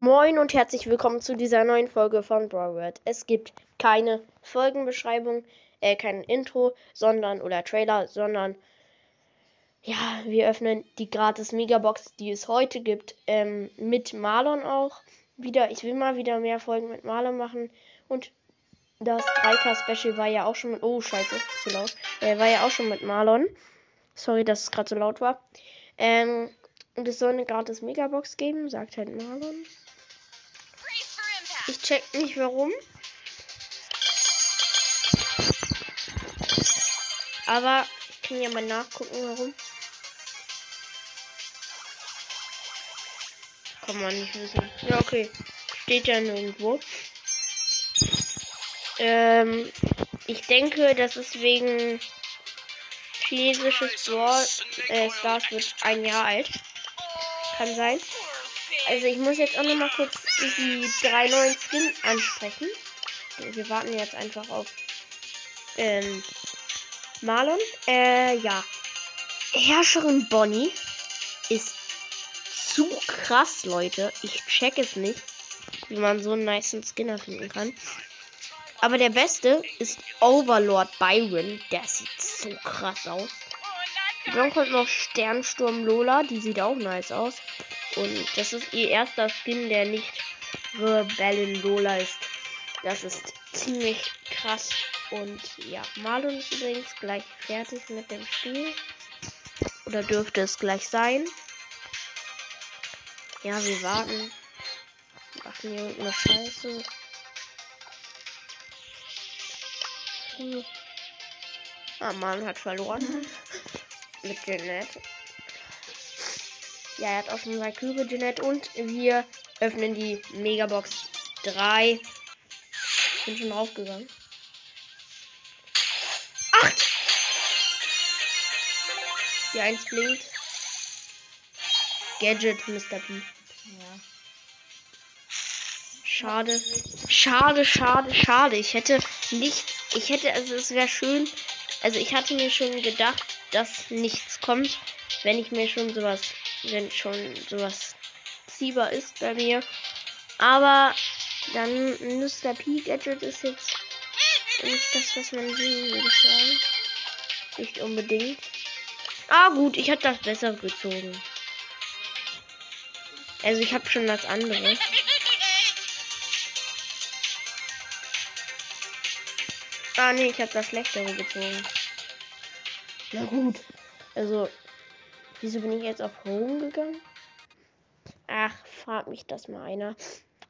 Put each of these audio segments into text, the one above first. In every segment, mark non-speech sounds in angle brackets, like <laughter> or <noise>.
Moin und herzlich willkommen zu dieser neuen Folge von Broward. Es gibt keine Folgenbeschreibung, äh, kein Intro, sondern oder Trailer, sondern ja, wir öffnen die gratis Megabox, die es heute gibt, ähm, mit Marlon auch wieder. Ich will mal wieder mehr Folgen mit Marlon machen und das 3K Special war ja auch schon mit, oh scheiße, zu laut, äh, war ja auch schon mit Marlon. Sorry, dass es gerade so laut war. Ähm, und es soll eine gratis Megabox geben, sagt halt Marlon. Ich check nicht warum. Aber ich kann ja mal nachgucken, warum. Kann man nicht wissen. Ja, okay. Steht ja nirgendwo. Ähm, ich denke, das ist wegen chinesisches Brawl äh, Stars wird ein Jahr alt. Kann sein. Also ich muss jetzt auch noch mal kurz die drei neuen Skins ansprechen. Wir warten jetzt einfach auf ähm, Marlon. Äh, ja. Herrscherin Bonnie ist zu krass, Leute. Ich check es nicht, wie man so einen nice Skinner finden kann. Aber der beste ist Overlord Byron. Der sieht so krass aus. Dann kommt noch Sternsturm Lola. Die sieht auch nice aus. Und das ist ihr erster Skin, der nicht Rebellen Lola ist. Das ist ziemlich krass. Und ja, Marlon ist übrigens gleich fertig mit dem Spiel. Oder dürfte es gleich sein. Ja, wir warten. Machen hier irgendeine Scheiße. Hm. Ah, Mann hat verloren. <laughs> mit Jeanette. Ja, er hat auch schon zwei Kübe, Jeanette. Und wir öffnen die Megabox 3. Bin schon draufgegangen. Acht! Die 1 blinkt. Gadget, Mr. P. Ja. Schade. Schade, schade, schade. Ich hätte nicht. Ich hätte, also es wäre schön. Also ich hatte mir schon gedacht, dass nichts kommt, wenn ich mir schon sowas wenn schon sowas ziehbar ist bei mir. Aber dann Mr. P Gadget ist jetzt nicht das, was man will, würde ich sagen. Nicht unbedingt. Ah gut, ich habe das besser gezogen. Also ich habe schon das andere. Ah nee, ich habe das schlechtere gezogen. Na gut. Also Wieso bin ich jetzt auf Home gegangen? Ach, frag mich das mal einer.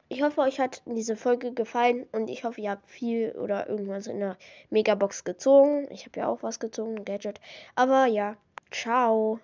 Ich hoffe, euch hat diese Folge gefallen und ich hoffe, ihr habt viel oder irgendwas in der Megabox gezogen. Ich habe ja auch was gezogen, Gadget. Aber ja, ciao.